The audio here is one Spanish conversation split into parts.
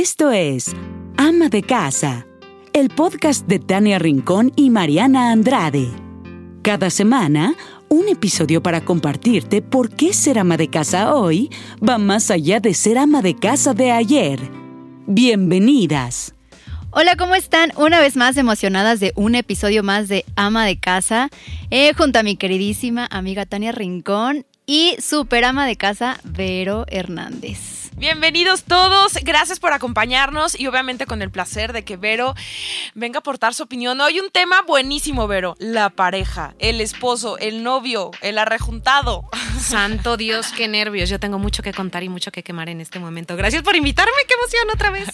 Esto es Ama de Casa, el podcast de Tania Rincón y Mariana Andrade. Cada semana, un episodio para compartirte por qué ser ama de casa hoy va más allá de ser ama de casa de ayer. Bienvenidas. Hola, ¿cómo están? Una vez más emocionadas de un episodio más de Ama de Casa, eh, junto a mi queridísima amiga Tania Rincón y super ama de casa Vero Hernández. Bienvenidos todos, gracias por acompañarnos y obviamente con el placer de que Vero venga a aportar su opinión. Hoy un tema buenísimo, Vero, la pareja, el esposo, el novio, el arrejuntado. Santo Dios, qué nervios. Yo tengo mucho que contar y mucho que quemar en este momento. Gracias por invitarme, qué emoción otra vez.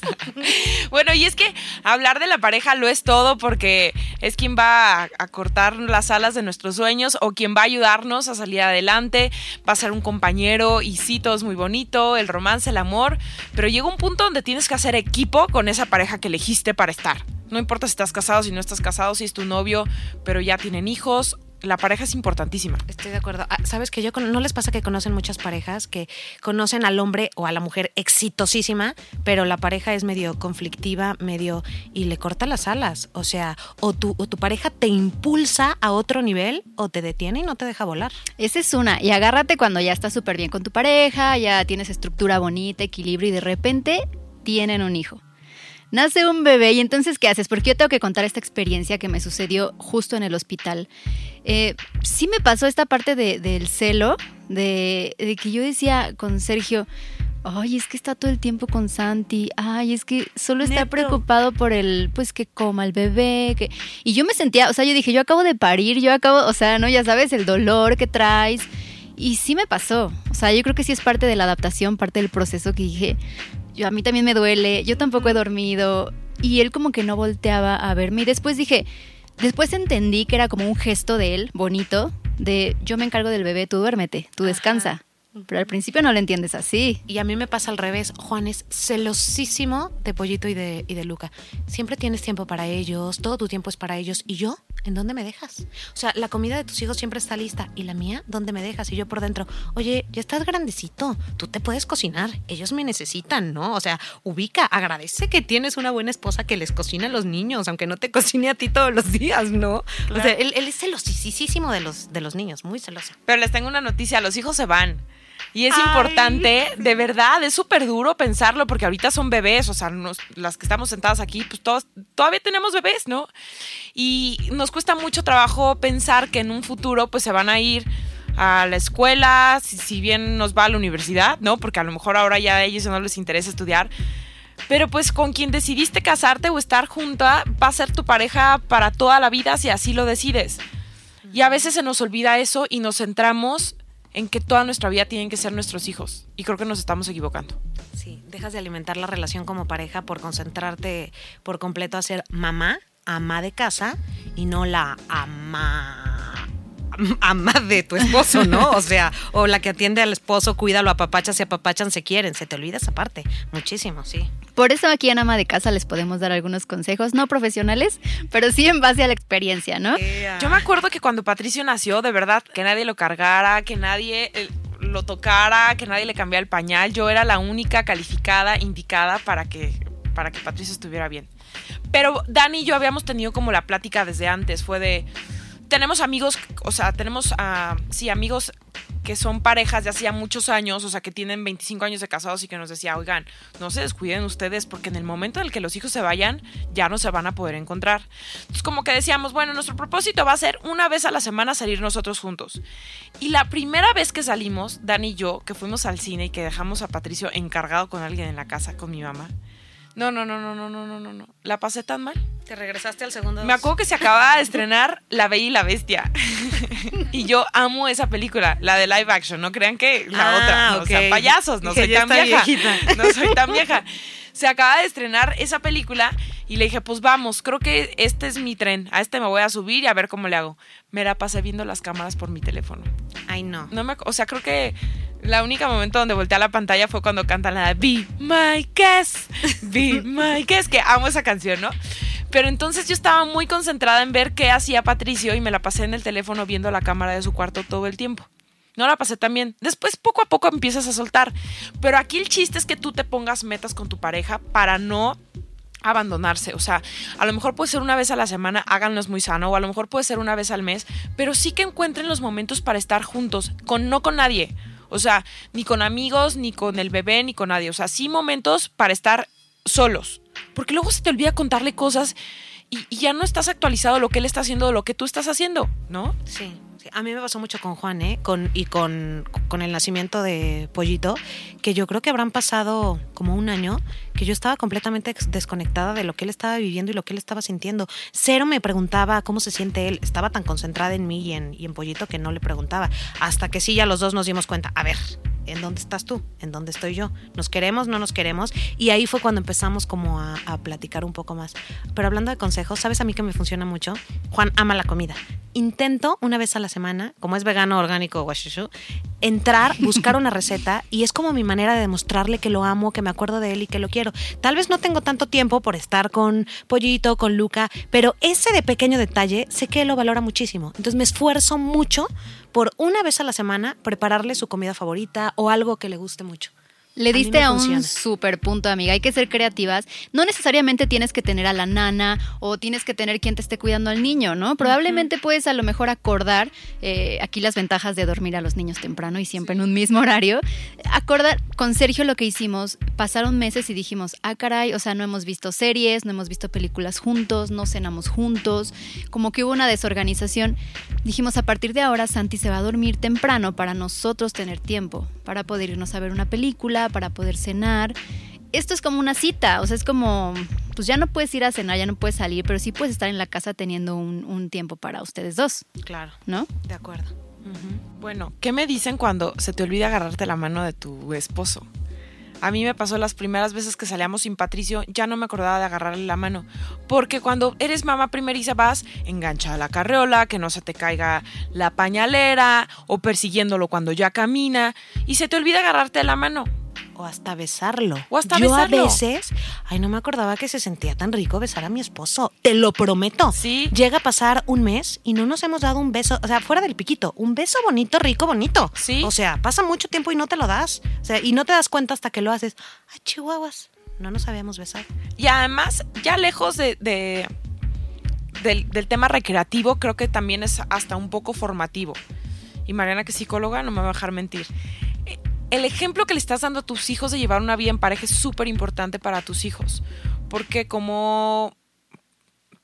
bueno, y es que hablar de la pareja lo es todo porque es quien va a, cortar las alas de nuestros sueños o quien va a ayudarnos a salir adelante, va a ser un compañero y sí, todo es muy bonito, el romance, el amor, pero llega un punto donde tienes que hacer equipo con esa pareja que elegiste para estar. No importa si estás casado, si no estás casado, si es tu novio, pero ya tienen hijos la pareja es importantísima. Estoy de acuerdo. Ah, Sabes que yo no les pasa que conocen muchas parejas que conocen al hombre o a la mujer exitosísima, pero la pareja es medio conflictiva, medio y le corta las alas. O sea, o tu, o tu pareja te impulsa a otro nivel o te detiene y no te deja volar. Esa es una. Y agárrate cuando ya estás súper bien con tu pareja, ya tienes estructura bonita, equilibrio y de repente tienen un hijo nace un bebé y entonces, ¿qué haces? Porque yo tengo que contar esta experiencia que me sucedió justo en el hospital. Eh, sí me pasó esta parte del celo, de, que yo decía con Sergio, ay, es que está todo el tiempo con Santi, ay, es que solo está preocupado por el, pues que coma el bebé, que... Y yo me sentía, o sea, yo dije, yo acabo de parir, yo acabo, o sea, no, ya sabes, el dolor que traes. Y sí me pasó, o sea, yo creo que sí es parte de la adaptación, parte del proceso que dije, yo a mí también me duele, yo tampoco he dormido. Y él como que no volteaba a verme. Y después dije, después entendí que era como un gesto de él bonito de yo me encargo del bebé, tú duérmete, tú descansa. Pero al principio no lo entiendes así. Y a mí me pasa al revés. Juan es celosísimo de Pollito y de, y de Luca. Siempre tienes tiempo para ellos, todo tu tiempo es para ellos. ¿Y yo? ¿En dónde me dejas? O sea, la comida de tus hijos siempre está lista. ¿Y la mía? ¿Dónde me dejas? Y yo por dentro, oye, ya estás grandecito. Tú te puedes cocinar. Ellos me necesitan, ¿no? O sea, ubica, agradece que tienes una buena esposa que les cocina a los niños, aunque no te cocine a ti todos los días, ¿no? O sea, él, él es celosísimo de los, de los niños, muy celoso. Pero les tengo una noticia, los hijos se van. Y es importante, de verdad, es súper duro pensarlo porque ahorita son bebés, o sea, las que estamos sentadas aquí, pues todos, todavía tenemos bebés, ¿no? Y nos cuesta mucho trabajo pensar que en un futuro pues se van a ir a la escuela, si, bien nos va a la universidad, ¿no? Porque a lo mejor ahora ya a ellos no les interesa estudiar. Pero pues con quien decidiste casarte o estar junta va a ser tu pareja para toda la vida si así lo decides. Y a veces se nos olvida eso y nos centramos en que toda nuestra vida tienen que ser nuestros hijos. Y creo que nos estamos equivocando. Sí, dejas de alimentar la relación como pareja por concentrarte por completo a ser mamá, ama de casa y no la ama ama de tu esposo, ¿no? O sea, o la que atiende al esposo, cuídalo, apapachas y apapachan, se quieren, se te olvida esa parte, muchísimo, sí. Por eso aquí en Ama de Casa les podemos dar algunos consejos, no profesionales, pero sí en base a la experiencia, ¿no? Yo me acuerdo que cuando Patricio nació, de verdad, que nadie lo cargara, que nadie eh, lo tocara, que nadie le cambiara el pañal, yo era la única calificada, indicada para que, para que Patricio estuviera bien. Pero Dani y yo habíamos tenido como la plática desde antes, fue de tenemos amigos, o sea, tenemos, uh, sí, amigos que son parejas de hacía muchos años, o sea, que tienen 25 años de casados y que nos decía, oigan, no se descuiden ustedes porque en el momento en el que los hijos se vayan, ya no se van a poder encontrar. Entonces, como que decíamos, bueno, nuestro propósito va a ser una vez a la semana salir nosotros juntos. Y la primera vez que salimos, Dani y yo, que fuimos al cine y que dejamos a Patricio encargado con alguien en la casa, con mi mamá. No, no, no, no, no, no, no, no. La pasé tan mal. ¿Te regresaste al segundo? Me acuerdo que se acababa de estrenar La Bella y la Bestia. y yo amo esa película, la de live action. No crean que la ah, otra. O sea, payasos, no soy tan vieja. No soy tan vieja. Se acaba de estrenar esa película y le dije, pues vamos, creo que este es mi tren. A este me voy a subir y a ver cómo le hago. Me la pasé viendo las cámaras por mi teléfono. Ay, no. no me, o sea, creo que la única momento donde volteé a la pantalla fue cuando cantan la Be My Guest, Be My Guest, que amo esa canción, ¿no? Pero entonces yo estaba muy concentrada en ver qué hacía Patricio y me la pasé en el teléfono viendo la cámara de su cuarto todo el tiempo. no la pasé tan bien. Después poco a poco empiezas a soltar. Pero aquí el chiste es que tú te pongas metas con tu pareja para no abandonarse. O sea, a lo mejor puede ser una vez a la semana, háganlo es muy sano, o a lo mejor puede ser una vez al mes, pero sí que encuentren los momentos para estar juntos, con no con nadie. O sea, ni con amigos, ni con el bebé, ni con nadie. O sea, sí momentos para estar solos. Porque luego se te olvida contarle cosas y, ya no estás actualizado lo que él está haciendo, lo que tú estás haciendo, ¿no? Sí. A mí me pasó mucho con Juan, ¿eh? Con, y con, con el nacimiento de Pollito, que yo creo que habrán pasado como un año que yo estaba completamente desconectada de lo que él estaba viviendo y lo que él estaba sintiendo. Cero me preguntaba cómo se siente él. Estaba tan concentrada en mí y en, y en Pollito que no le preguntaba. Hasta que sí, ya los dos nos dimos cuenta. A ver, ¿en dónde estás tú? ¿En dónde estoy yo? ¿Nos queremos? ¿No nos queremos? Y ahí fue cuando empezamos como a, a platicar un poco más. Pero hablando de consejos, ¿sabes a mí que me funciona mucho? Juan ama la comida. Intento una vez a la semana, como es vegano, orgánico, guachushu, entrar, buscar una receta y es como mi manera de demostrarle que lo amo, que me acuerdo de él y que lo quiero. Tal vez no tengo tanto tiempo por estar con Pollito, con Luca, pero ese de pequeño detalle sé que lo valora muchísimo. Entonces me esfuerzo mucho por una vez a la semana prepararle su comida favorita o algo que le guste mucho. Le diste a, un funciona. super punto, amiga. Hay que ser creativas. No necesariamente tienes que tener a la nana o tienes que tener quien te esté cuidando al niño, ¿no? Probablemente puedes a lo mejor acordar, eh, aquí las ventajas de dormir a los niños temprano y siempre en un mismo horario. Acordar con Sergio lo que hicimos. Pasaron meses y dijimos, ah, caray, o sea, no hemos visto series, no hemos visto películas juntos, no cenamos juntos. Como que hubo una desorganización. Dijimos, a partir de ahora Santi se va a dormir temprano para nosotros tener tiempo, para poder irnos a ver una película, para poder cenar. Esto es como una cita, o sea, es como, pues ya no puedes ir a cenar, ya no puedes salir, pero sí puedes estar en la casa teniendo un, un tiempo para ustedes dos, Claro, ¿no? de acuerdo. Bueno, ¿qué me dicen cuando se te olvida agarrarte la mano de tu esposo? A mí me pasó las primeras veces que salíamos sin Patricio, ya no me acordaba de agarrarle la mano. Porque cuando eres mamá primeriza vas enganchada a la carreola, que no se te caiga la pañalera, o persiguiéndolo cuando ya camina, y se te olvida agarrarte la mano. O hasta besarlo. O hasta Yo besarlo. a veces, ay, no me acordaba que se sentía tan rico besar a mi esposo. Te lo prometo. Sí. Llega a pasar un mes y no nos hemos dado un beso, o sea, fuera del piquito, un beso bonito, rico, bonito. Sí. O sea, pasa mucho tiempo y no te lo das. O sea, y no te das cuenta hasta que lo haces. Ay, chihuahuas, no nos habíamos besado. Y además, ya lejos de, de- del, del tema recreativo, creo que también es hasta un poco formativo. Y Mariana, que es psicóloga, no me va a dejar mentir. El ejemplo que le estás dando a tus hijos de llevar una vida en pareja es súper importante para tus hijos. Porque como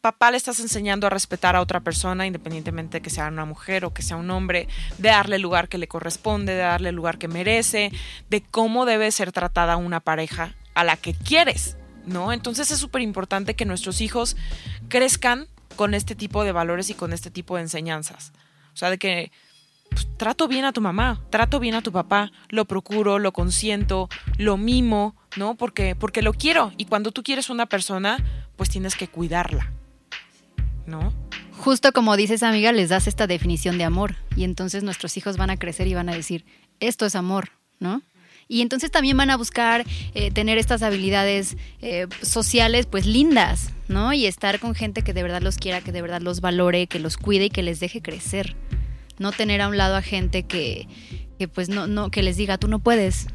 papá le estás enseñando a respetar a otra persona, independientemente de que sea una mujer o que sea un hombre, de darle el lugar que le corresponde, de darle el lugar que merece, de cómo debe ser tratada una pareja a la que quieres, ¿no? Entonces es súper importante que nuestros hijos crezcan con este tipo de valores y con este tipo de enseñanzas. O sea, de que pues, trato bien a tu mamá, trato bien a tu papá, lo procuro, lo consiento, lo mimo, ¿no? Porque, porque lo quiero. Y cuando tú quieres una persona, pues tienes que cuidarla, ¿no? Justo como dices, amiga, les das esta definición de amor y entonces nuestros hijos van a crecer y van a decir, esto es amor, ¿no? Y entonces también van a buscar eh, tener estas habilidades eh, sociales, pues lindas, ¿no? Y estar con gente que de verdad los quiera, que de verdad los valore, que los cuide y que les deje crecer. No tener a un lado a gente que, que pues no, no, que les diga, tú no puedes,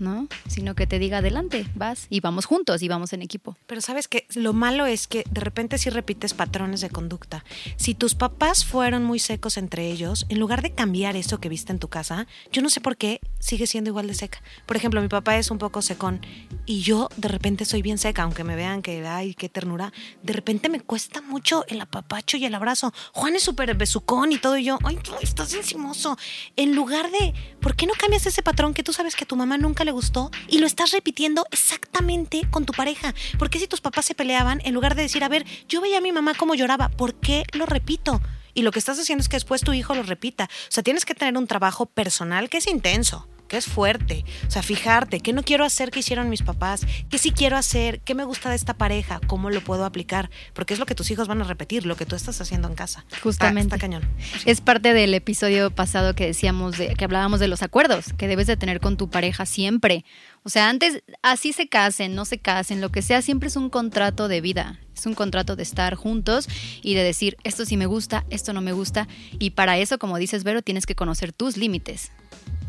¿no? Sino que te diga, adelante, vas y vamos juntos y vamos en equipo. Pero sabes que lo malo es que de repente sí repites patrones de conducta. Si tus papás fueron muy secos entre ellos, en lugar de cambiar eso que viste en tu casa, yo no sé por qué sigue siendo igual de seca. Por ejemplo, mi papá es un poco secón y yo de repente soy bien seca, aunque me vean que, ay, qué ternura. De repente me cuesta mucho el apapacho y el abrazo. Juan es súper besucón y todo y yo, ay, estás encimoso. En lugar de, ¿por qué no cambias ese patrón que tú sabes que tu mamá nunca le gustó y lo estás repitiendo exactamente con tu pareja? ¿Por qué si tus papás se peleaban, en lugar de decir, a ver, yo veía a mi mamá cómo lloraba, ¿por qué lo repito? Y lo que estás haciendo es que después tu hijo lo repita. O sea, tienes que tener un trabajo personal que es intenso. Que es fuerte. O sea, fijarte, ¿qué no quiero hacer que hicieron mis papás? ¿Qué sí quiero hacer? ¿Qué me gusta de esta pareja? ¿Cómo lo puedo aplicar? Porque es lo que tus hijos van a repetir, lo que tú estás haciendo en casa. Justamente. Está, cañón. Es parte del episodio pasado que decíamos, de, que hablábamos de los acuerdos que debes de tener con tu pareja siempre. O sea, antes, así se casen, no se casen, lo que sea, siempre es un contrato de vida. Es un contrato de estar juntos y de decir, esto sí me gusta, esto no me gusta. Y para eso, como dices, Vero, tienes que conocer tus límites.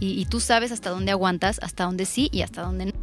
Y, tú sabes hasta dónde aguantas, hasta dónde sí y hasta dónde no.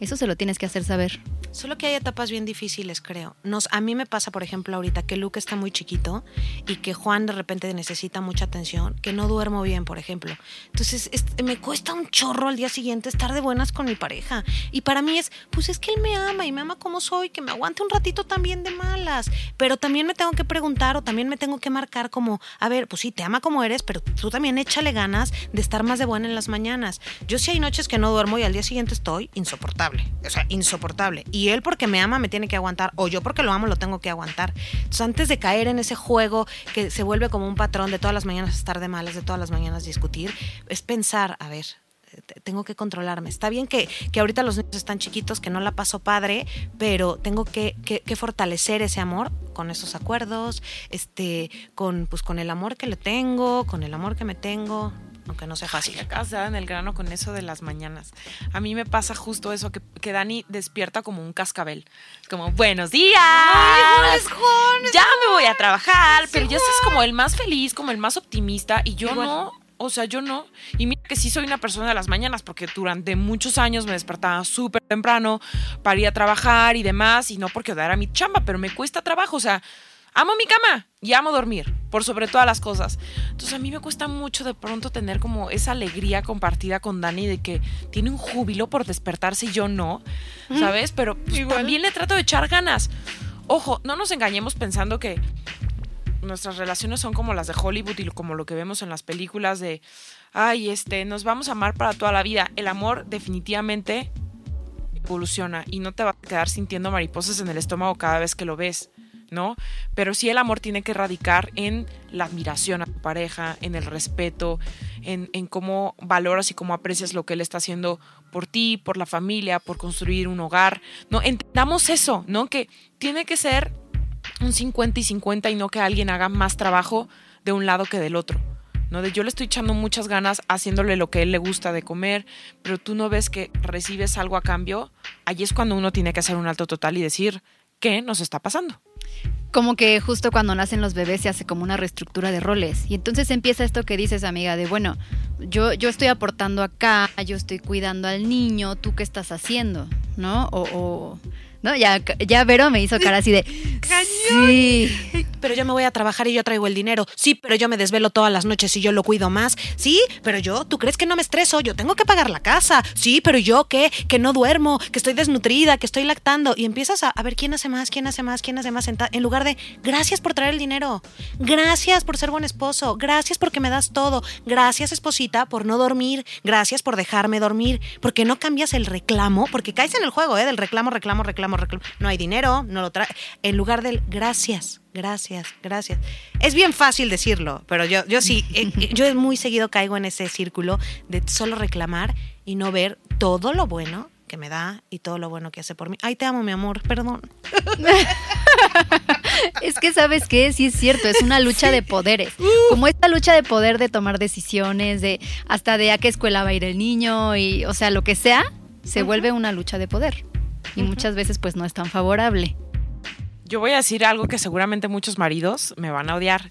Eso se lo tienes que hacer saber. Solo que hay etapas bien difíciles, creo. Nos, a mí me pasa, por ejemplo, ahorita que Luke está muy chiquito y que Juan de repente necesita mucha atención, que no duermo bien, por ejemplo. Entonces, es, me cuesta un chorro al día siguiente estar de buenas con mi pareja. Y para mí es, pues es que él me ama y me ama como soy, que me aguante un ratito también de malas. Pero también me tengo que preguntar o también me tengo que marcar como, a ver, pues sí, te ama como eres, pero tú también échale ganas de estar más de buena en las mañanas. Yo sí hay noches que no duermo y al día siguiente estoy insoportable. O sea, insoportable. Y él porque me ama me tiene que aguantar, o yo porque lo amo lo tengo que aguantar. Entonces, antes de caer en ese juego que se vuelve como un patrón de todas las mañanas estar de malas, de todas las mañanas discutir, es pensar, a ver, tengo que controlarme. Está bien que, que, ahorita los niños están chiquitos, que no la paso padre, pero tengo que, que, que, fortalecer ese amor con esos acuerdos, este, con, pues, con el amor que le tengo, con el amor que me tengo aunque no sea fácil. Acabas de dar en el grano con eso de las mañanas. A mí me pasa justo eso, que, que Dani despierta como un cascabel. Como, buenos días. Ay, Juan, ya me voy a trabajar. Sí, pero ya estás como el más feliz, como el más optimista. Y yo Igual. no. O sea, yo no. Y mira que sí soy una persona de las mañanas, porque durante muchos años me despertaba súper temprano para ir a trabajar y demás, y no porque odiara mi chamba, pero me cuesta trabajo. O sea, amo mi cama y amo dormir, por sobre todas las cosas. Entonces a mí me cuesta mucho de pronto tener como esa alegría compartida con Dani de que tiene un júbilo por despertarse y yo no, ¿sabes? Pero pues, también le trato de echar ganas. Ojo, no nos engañemos pensando que nuestras relaciones son como las de Hollywood y como lo que vemos en las películas de, ay, este, nos vamos a amar para toda la vida. El amor definitivamente evoluciona y no te va a quedar sintiendo mariposas en el estómago cada vez que lo ves. ¿No? Pero sí el amor tiene que radicar en la admiración a tu pareja, en el respeto, en, en, cómo valoras y cómo aprecias lo que él está haciendo por ti, por la familia, por construir un hogar. No, entendamos eso, ¿no? Que tiene que ser un 50 y 50 y no que alguien haga más trabajo de un lado que del otro. ¿no? De yo le estoy echando muchas ganas haciéndole lo que él le gusta de comer, pero tú no ves que recibes algo a cambio, allí es cuando uno tiene que hacer un alto total y decir, ¿qué nos está pasando? Como que justo cuando nacen los bebés se hace como una reestructura de roles. Y entonces empieza esto que dices, amiga, de bueno, yo, yo estoy aportando acá, yo estoy cuidando al niño, ¿tú qué estás haciendo? ¿No? O, o ¿no? Ya, ya Vero me hizo cara así de. ¡Cañón! Sí. Pero yo me voy a trabajar y yo traigo el dinero. Sí, pero yo me desvelo todas las noches y yo lo cuido más. Sí, pero yo, ¿tú crees que no me estreso? Yo tengo que pagar la casa. Sí, pero yo, ¿qué? Que no duermo, que estoy desnutrida, que estoy lactando. Y empiezas a, a ver quién hace más, quién hace más, quién hace más. En lugar de, gracias por traer el dinero. Gracias por ser buen esposo. Gracias porque me das todo. Gracias, esposita, por no dormir. Gracias por dejarme dormir. Porque no cambias el reclamo, porque caes en el juego, ¿eh? Del reclamo, reclamo, reclamo no hay dinero, no lo trae. En lugar del gracias, gracias, gracias. Es bien fácil decirlo, pero yo, yo sí, yo muy seguido caigo en ese círculo de solo reclamar y no ver todo lo bueno que me da y todo lo bueno que hace por mí. Ay, te amo, mi amor, perdón. es que sabes qué, sí es cierto, es una lucha sí. de poderes. Como esta lucha de poder de tomar decisiones, de hasta de a qué escuela va a ir el niño y, o sea, lo que sea, se uh -huh. vuelve una lucha de poder y uh -huh. muchas veces pues no es tan favorable. Yo voy a decir algo que seguramente muchos maridos me van a odiar,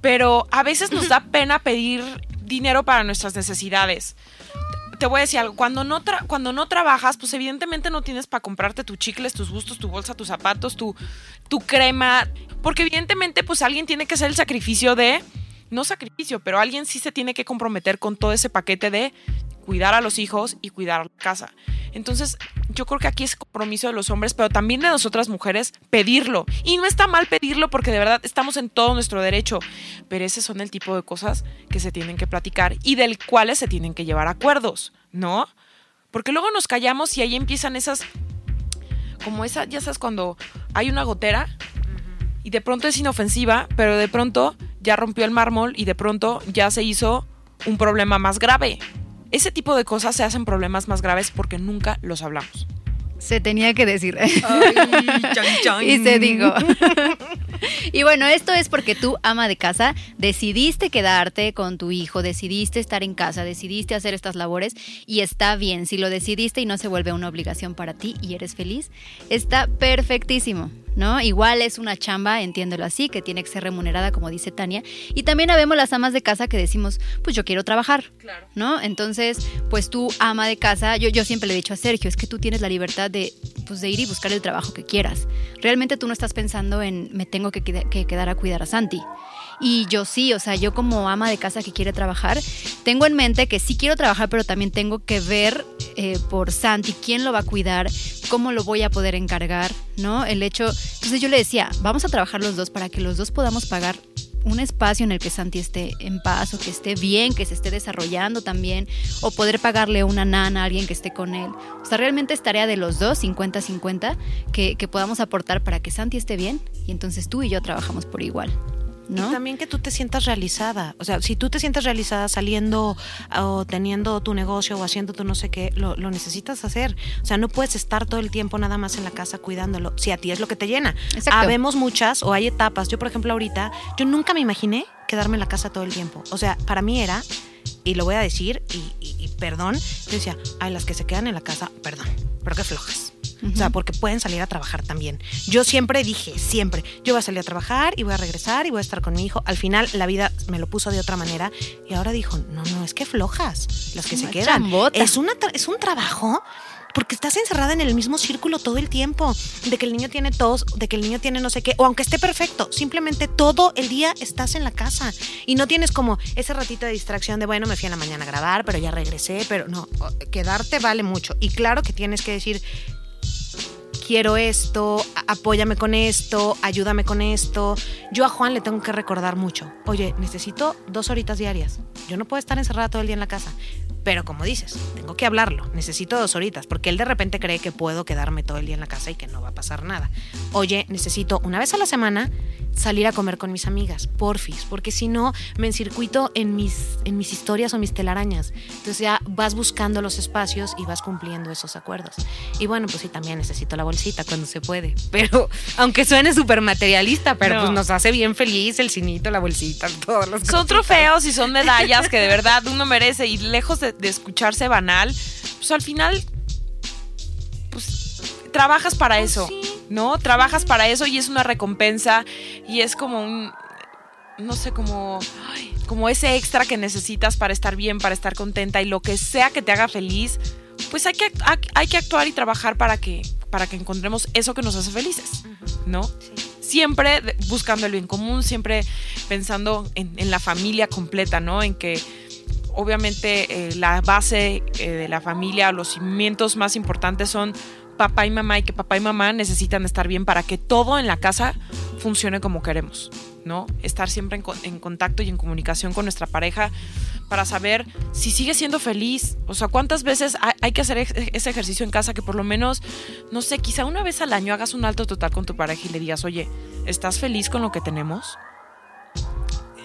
pero a veces nos da pena pedir dinero para nuestras necesidades. Te voy a decir algo, cuando no, cuando no trabajas, pues evidentemente no tienes para comprarte tus chicles, tus gustos, tu bolsa, tus zapatos, tu, tu crema, porque evidentemente pues alguien tiene que hacer el sacrificio de, no sacrificio, pero alguien sí se tiene que comprometer con todo ese paquete de cuidar a los hijos y cuidar la casa. Entonces, yo creo que aquí es compromiso de los hombres, pero también de nosotras mujeres, pedirlo. Y no está mal pedirlo porque de verdad estamos en todo nuestro derecho, pero ese son el tipo de cosas que se tienen que platicar y del cuales se tienen que llevar acuerdos, ¿no? Porque luego nos callamos y ahí empiezan esas, como esa, ya sabes, cuando hay una gotera y de pronto es inofensiva, pero de pronto ya rompió el mármol y de pronto ya se hizo un problema más grave. ese tipo de cosas se hacen problemas más graves porque nunca los hablamos. Se tenía que decir. y se dijo. y bueno, esto es porque tú, ama de casa, decidiste quedarte con tu hijo, decidiste estar en casa, decidiste hacer estas labores y está bien. Si lo decidiste y no se vuelve una obligación para ti y eres feliz, está perfectísimo. ¿No? Igual es una chamba, entiéndelo así, que tiene que ser remunerada, como dice Tania. Y también habemos las amas de casa que decimos, pues yo quiero trabajar, ¿no? Entonces, pues tú, ama de casa, yo, yo siempre le he dicho a Sergio, es que tú tienes la libertad de, pues, de ir y buscar el trabajo que quieras. Realmente tú no estás pensando en, me tengo que, que quedar a cuidar a Santi. Y yo sí, o sea, yo como ama de casa que quiere trabajar, tengo en mente que sí quiero trabajar, pero también tengo que ver eh, por Santi quién lo va a cuidar, cómo lo voy a poder encargar, ¿no? El hecho, entonces yo le decía, vamos a trabajar los dos para que los dos podamos pagar un espacio en el que Santi esté en paz o que esté bien, que se esté desarrollando también, o poder pagarle una nana a alguien que esté con él. O sea, realmente es tarea de los dos, 50-50, que, que podamos aportar para que Santi esté bien y entonces tú y yo trabajamos por igual. Y también que tú te sientas realizada. O sea, si tú te sientes realizada saliendo o teniendo tu negocio o haciendo tu no sé qué, lo, necesitas hacer. O sea, no puedes estar todo el tiempo nada más en la casa cuidándolo, si a ti es lo que te llena. Habemos muchas o hay etapas. Yo, por ejemplo, ahorita, yo nunca me imaginé quedarme en la casa todo el tiempo. O sea, para mí era, y lo voy a decir, y, perdón, yo decía, ay, las que se quedan en la casa, perdón, pero qué flojas. O sea, porque pueden salir a trabajar también. Yo siempre dije, siempre, yo voy a salir a trabajar y voy a regresar y voy a estar con mi hijo. Al final la vida me lo puso de otra manera y ahora dijo, no, no, es que flojas las que se quedan. Es, una es un trabajo porque estás encerrada en el mismo círculo todo el tiempo, de que el niño tiene tos, de que el niño tiene no sé qué, o aunque esté perfecto, simplemente todo el día estás en la casa y no tienes como ese ratito de distracción de, bueno, me fui en la mañana a grabar, pero ya regresé, pero no, quedarte vale mucho. Y claro que tienes que decir, quiero esto, apóyame con esto, ayúdame con esto. Yo a Juan le tengo que recordar mucho, oye, necesito dos horitas diarias. Yo no puedo estar encerrada todo el día en la casa. Pero como dices, tengo que hablarlo, necesito dos horitas, porque él de repente cree que puedo quedarme todo el día en la casa y que no va a pasar nada. Oye, necesito una vez a la semana salir a comer con mis amigas, porfis, porque si no me encircuito en mis, en mis historias o mis telarañas. Entonces ya vas buscando los espacios y vas cumpliendo esos acuerdos. Y bueno, pues sí, también necesito la bolsita cuando se puede. Pero aunque suene súper materialista, pero pues nos hace bien feliz el cinito, la bolsita, todos los Son trofeos y son medallas que de verdad uno merece y lejos de, de escucharse banal, pues al final, pues trabajas para pues eso. ¿No? Trabajas para eso y es una recompensa y es como un, no sé, como, como ese extra que necesitas para estar bien, para estar contenta y lo que sea que te haga feliz, pues hay que, hay que actuar y trabajar para que, para que encontremos eso que nos hace felices, ¿no? Siempre buscando el bien común, siempre pensando en, la familia completa, ¿no? En que obviamente eh, la base eh, de la familia, los cimientos más importantes son papá y mamá y que papá y mamá necesitan estar bien para que todo en la casa funcione como queremos, ¿no? Estar siempre en, contacto y en comunicación con nuestra pareja para saber si sigue siendo feliz. O sea, cuántas veces hay, que hacer ese ejercicio en casa que por lo menos, no sé, quizá una vez al año hagas un alto total con tu pareja y le digas, oye, ¿estás feliz con lo que tenemos?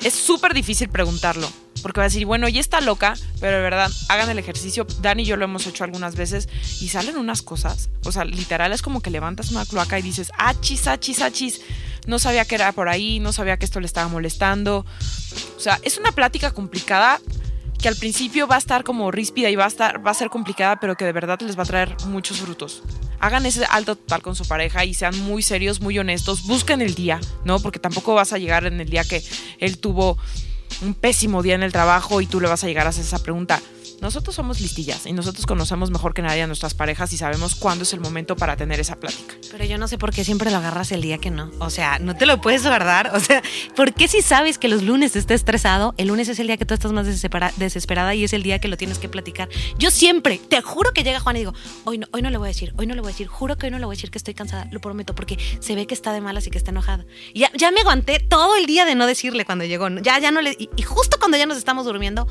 Es súper difícil preguntarlo porque va a decir, bueno, ya está loca, pero de verdad, hagan el ejercicio. Dani y yo lo hemos hecho algunas veces y salen unas cosas. O sea, literal es como que levantas una cloaca y dices, achis, achis, achis. No sabía que era por ahí, no sabía que esto le estaba molestando. O sea, es una plática complicada que al principio va a estar como ríspida y va a, estar, va a ser complicada, pero que de verdad les va a traer muchos frutos. Hagan ese alto total con su pareja y sean muy serios, muy honestos. Busquen el día, ¿no? Porque tampoco vas a llegar en el día que él tuvo un pésimo día en el trabajo y tú le vas a llegar a hacer esa pregunta. Nosotros somos listillas y nosotros conocemos mejor que nadie a nuestras parejas y sabemos cuándo es el momento para tener esa plática. Pero yo no sé por qué siempre lo agarras el día que no. O sea, no te lo puedes guardar. O sea, ¿por qué si sabes que los lunes estás estresado, el lunes es el día que tú estás más desesperada y es el día que lo tienes que platicar? Yo siempre, te juro que llega Juan y digo, hoy no, hoy no le voy a decir, hoy no le voy a decir, juro que hoy no le voy a decir que estoy cansada, lo prometo, porque se ve que está de malas y que está enojada. Ya, ya me aguanté todo el día de no decirle cuando llegó. Ya, ya no le. y justo cuando ya nos estamos durmiendo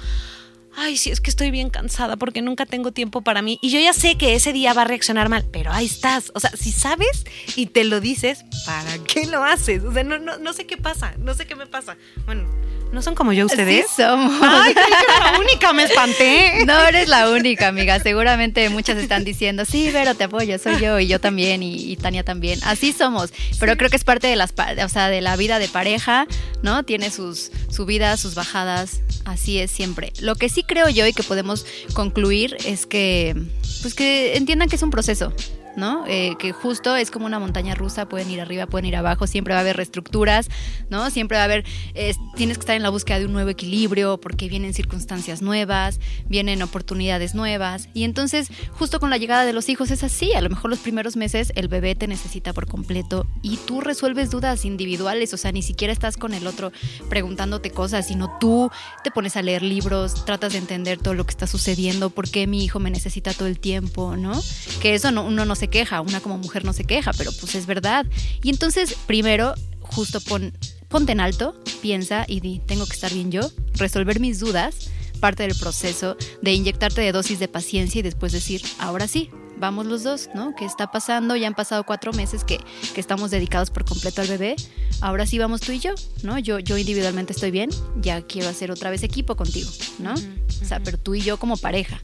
ay, sí, es que estoy bien cansada porque nunca tengo tiempo para mí. Y yo ya sé que ese día va a reaccionar mal, pero ahí estás. O sea, si sabes y te lo dices, ¿para qué lo haces? O sea, no, no, no sé qué pasa, no sé qué me pasa. Bueno, ¿No son como yo ustedes? Sí somos. Ay, creí que era la única, me espanté. No eres la única, amiga. Seguramente muchas están diciendo, sí, pero te apoyo, soy yo y yo también y, y Tania también. Así somos. Pero creo que es parte de las, o sea, de la vida de pareja, ¿no? Tiene sus subidas, sus bajadas. Así es siempre. Lo que sí creo yo y que podemos concluir es que, pues que entiendan que es un proceso. ¿No? Eh, que justo es como una montaña rusa, pueden ir arriba, pueden ir abajo, siempre va a haber reestructuras, ¿no? Siempre va a haber, tienes que estar en la búsqueda de un nuevo equilibrio porque vienen circunstancias nuevas, vienen oportunidades nuevas y entonces justo con la llegada de los hijos es así, a lo mejor los primeros meses el bebé te necesita por completo y tú resuelves dudas individuales, o sea, ni siquiera estás con el otro preguntándote cosas, sino tú te pones a leer libros, tratas de entender todo lo que está sucediendo, por qué mi hijo me necesita todo el tiempo, ¿no? Que eso no, uno no se queja, una como mujer no se queja, pero pues es verdad. Y entonces, primero, justo pon, ponte en alto, piensa y di, tengo que estar bien yo, resolver mis dudas, parte del proceso de inyectarte de dosis de paciencia y después decir, ahora sí, vamos los dos, ¿no? ¿Qué está pasando? Ya han pasado cuatro meses que, que estamos dedicados por completo al bebé. Ahora sí vamos tú y yo, ¿no? Yo, yo individualmente estoy bien, ya quiero hacer otra vez equipo contigo, ¿no? O sea, pero tú y yo como pareja.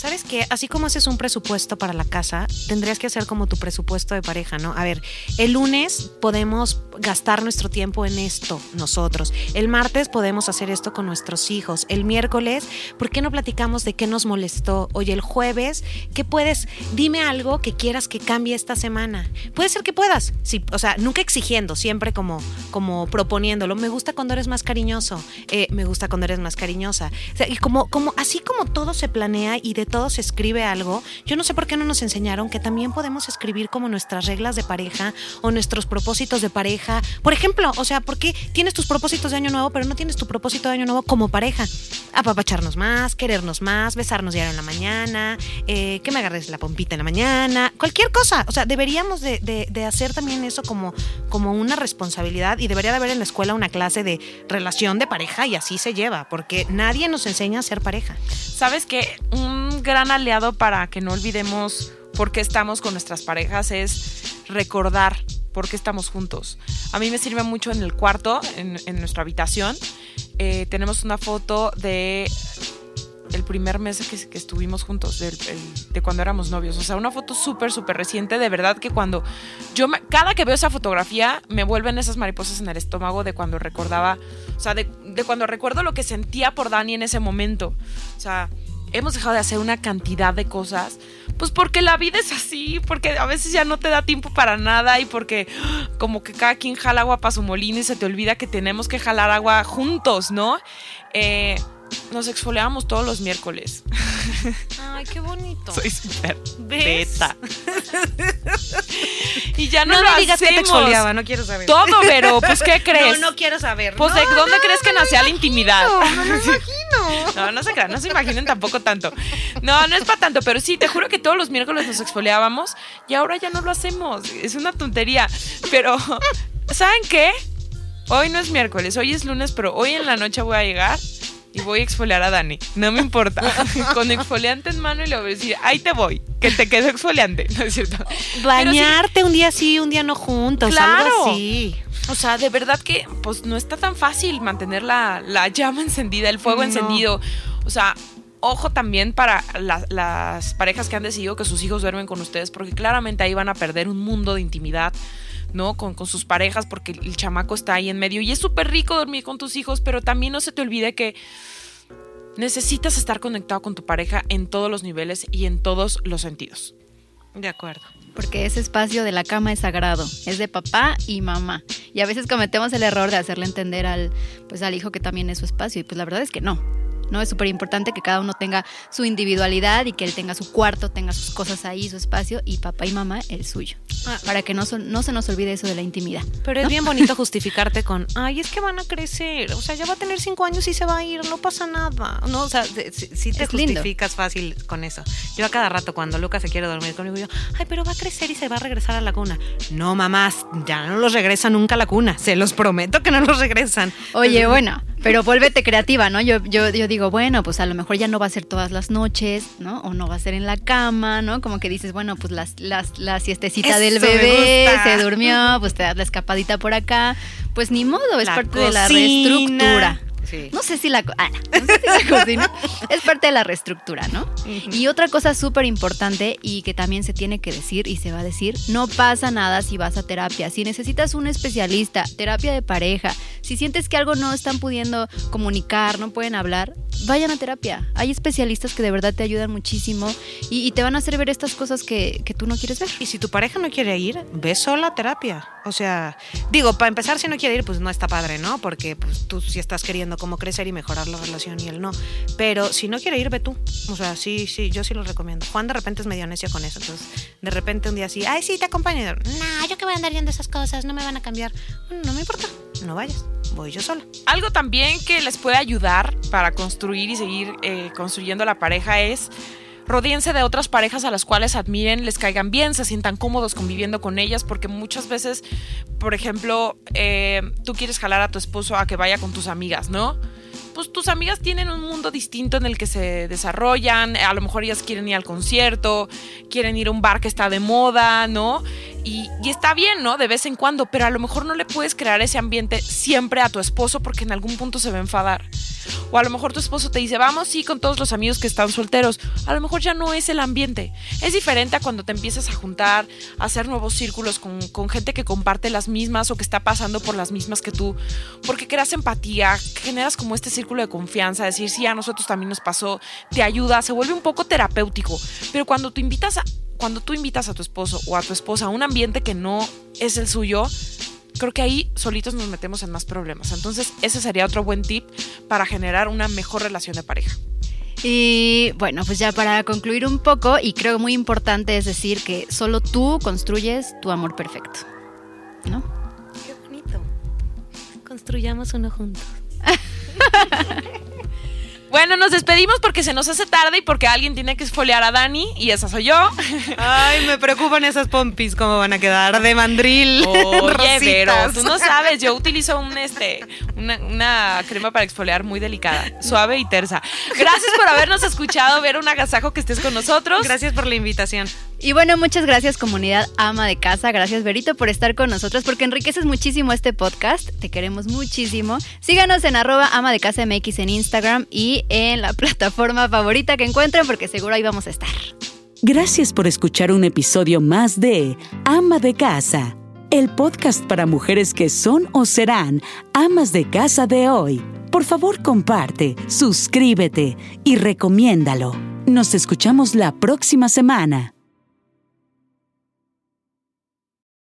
¿Sabes qué? Así como haces un presupuesto para la casa, tendrías que hacer como tu presupuesto de pareja, ¿no? A ver, el lunes podemos gastar nuestro tiempo en esto nosotros. El martes podemos hacer esto con nuestros hijos. El miércoles, ¿por qué no platicamos de qué nos molestó? Oye, el jueves, ¿qué puedes? Dime algo que quieras que cambie esta semana. Puede ser que puedas, sí, o sea, nunca exigiendo, siempre como, como proponiéndolo. Me gusta cuando eres más cariñoso, eh, me gusta cuando eres más cariñosa. Como, como, así como todo se planea y de todo se escribe algo, yo no sé por qué no nos enseñaron que también podemos escribir como nuestras reglas de pareja o nuestros propósitos de pareja. Por ejemplo, o sea, ¿por qué tienes tus propósitos de año nuevo, pero no tienes tu propósito de año nuevo como pareja? Apapacharnos más, querernos más, besarnos diario en la mañana, eh, que me agarres la pompita en la mañana, cualquier cosa. O sea, deberíamos de, hacer también eso como, como una responsabilidad y debería de haber en la escuela una clase de relación de pareja y así se lleva, porque nadie nos enseña a ser pareja. ¿Sabes que gran aliado para que no olvidemos por qué estamos con nuestras parejas es recordar por qué estamos juntos. A mí me sirve mucho en el cuarto, en, nuestra habitación. Eh, tenemos una foto de el primer mes que, estuvimos juntos, de cuando éramos novios. O sea, una foto súper, súper reciente. De verdad que cuando yo, cada que veo esa fotografía, me vuelven esas mariposas en el estómago de cuando recordaba, o sea, de, de cuando recuerdo lo que sentía por Dani en ese momento. O sea, hemos dejado de hacer una cantidad de cosas, pues porque la vida es así, porque a veces ya no te da tiempo para nada y porque como que cada quien jala agua para su molino y se te olvida que tenemos que jalar agua juntos, ¿no? Eh, nos exfoliamos todos los miércoles. Ay, qué bonito. Soy súper teta. y ya no, No, lo me digas que te hacemos. exfoliaba, no quiero saber. Todo, pero pues ¿qué crees? No, no quiero saber. Pues No, ¿de dónde no, crees que nacía la intimidad? No me imagino. No, no se crean, no se imaginen tampoco tanto. No, no es para tanto, pero sí, te juro que todos los miércoles nos exfoliábamos y ahora ya no lo hacemos. Es una tontería. Pero, ¿saben qué? Hoy no es miércoles, hoy es lunes, pero hoy en la noche voy a llegar y voy a exfoliar a Dani. No me importa. Con exfoliante en mano y le voy a decir, ahí te voy, que te quedo exfoliante. No es cierto. Sí, Bañarte un día sí, un día no juntos, Claro. algo así. O sea, de verdad que pues no está tan fácil mantener la, la llama encendida, el fuego No. encendido. O sea, ojo también para la- las parejas que han decidido que sus hijos duermen con ustedes, porque claramente ahí van a perder un mundo de intimidad. ¿No? Con, con sus parejas, porque el chamaco está ahí en medio. Y es súper rico dormir con tus hijos, pero también no se te olvide que necesitas estar conectado con tu pareja en todos los niveles y en todos los sentidos. De acuerdo. Porque ese espacio de la cama es sagrado, es de papá y mamá. Y a veces cometemos el error de hacerle entender al, pues, al hijo que también es su espacio. Y pues la verdad es que no. ¿No? Es súper importante que cada uno tenga su individualidad y que él tenga su cuarto, tenga sus cosas ahí, su espacio, y papá y mamá el suyo. Ah. Para que no, no se nos olvide eso de la intimidad. Pero es bien bonito justificarte con, ay, es que van a crecer, o sea, ya va a tener cinco años y se va a ir, no pasa nada. No, o sea, sí, sí te Es lindo. justificas fácil con eso. Yo a cada rato cuando Lucas se quiere dormir conmigo, yo, ay, pero va a crecer y se va a regresar a la cuna. No, mamás, ya no los regresa nunca a la cuna, se los prometo que no los regresan. Oye, bueno, pero vuélvete creativa, ¿no? Yo, yo, yo digo, bueno, pues a lo mejor ya no va a ser todas las noches, ¿no? O no va a ser en la cama, ¿no? Como que dices, bueno, pues las, las, la siestecita del Eso bebé se durmió, pues te das la escapadita por acá. Pues ni modo, es La parte de la reestructura. Sí. No sé si la, ah, no, sé si la cocina es parte de la reestructura, ¿no? Y otra cosa súper importante y que también se tiene que decir y se va a decir, no pasa nada si vas a terapia. Si necesitas un especialista, terapia de pareja, si sientes que algo no están pudiendo comunicar, no pueden hablar, vayan a terapia. Hay especialistas que de verdad te ayudan muchísimo y, y te van a hacer ver estas cosas que, que tú no quieres ver. Y si tu pareja no quiere ir, ve sola a terapia. O sea, digo, para empezar, si no quiere ir, pues no está padre, ¿no? Porque pues, tú sí estás queriendo como crecer y mejorar la relación y él no. Pero si no quiere ir, ve tú. O sea, sí, sí, yo sí lo recomiendo. Juan de repente es medio necio con eso. Entonces, de repente un día así, ay, sí, te acompaño. No, yo que voy a andar viendo esas cosas, no me van a cambiar. "Mm, No me importa, no vayas, voy yo sola. Algo también que les puede ayudar para construir y seguir eh, construyendo la pareja es rodíense de otras parejas a las cuales admiren, les caigan bien, se sientan cómodos conviviendo con ellas, porque muchas veces, por ejemplo, eh, tú quieres jalar a tu esposo a que vaya con tus amigas, ¿no? Pues tus amigas tienen un mundo distinto en el que se desarrollan, a lo mejor ellas quieren ir al concierto, quieren ir a un bar que está de moda, ¿no? Y, está bien, ¿no? De vez en cuando, pero a lo mejor no le puedes crear ese ambiente siempre a tu esposo porque en algún punto se va a enfadar. O a lo mejor tu esposo te dice, vamos, sí, con todos los amigos que están solteros. A lo mejor ya no es el ambiente. Es diferente a cuando te empiezas a juntar, a hacer nuevos círculos con, con gente que comparte las mismas o que está pasando por las mismas que tú. Porque creas empatía, generas como este círculo de confianza, decir, sí, a nosotros también nos pasó, te ayuda, se vuelve un poco terapéutico. Pero cuando tú invitas a, cuando tú invitas a tu esposo o a tu esposa a un ambiente que no es el suyo, creo que ahí solitos nos metemos en más problemas. Entonces, ese sería otro buen tip para generar una mejor relación de pareja. Y bueno, pues ya para concluir un poco, y creo muy importante es decir que solo tú construyes tu amor perfecto. ¿No? Qué bonito. Construyamos uno juntos. Bueno, nos despedimos porque se nos hace tarde y porque alguien tiene que esfoliar a Dani y esa soy yo. Ay, me preocupan esas pompis, cómo van a quedar de mandril. Oye, pero tú no sabes, yo utilizo un este una, una crema para exfoliar muy delicada, suave y tersa. Gracias por habernos escuchado, ver un agasajo que estés con nosotros. Gracias por la invitación. Y bueno, muchas gracias comunidad ama de casa, gracias Berito por estar con nosotros porque enriqueces muchísimo este podcast, te queremos muchísimo. Síganos en arroba ama de casa MX en Instagram y en la plataforma favorita que encuentren porque seguro ahí vamos a estar. Gracias por escuchar un episodio más de Ama de Casa, el podcast para mujeres que son o serán amas de casa de hoy. Por favor, comparte, suscríbete y recomiéndalo. Nos escuchamos la próxima semana.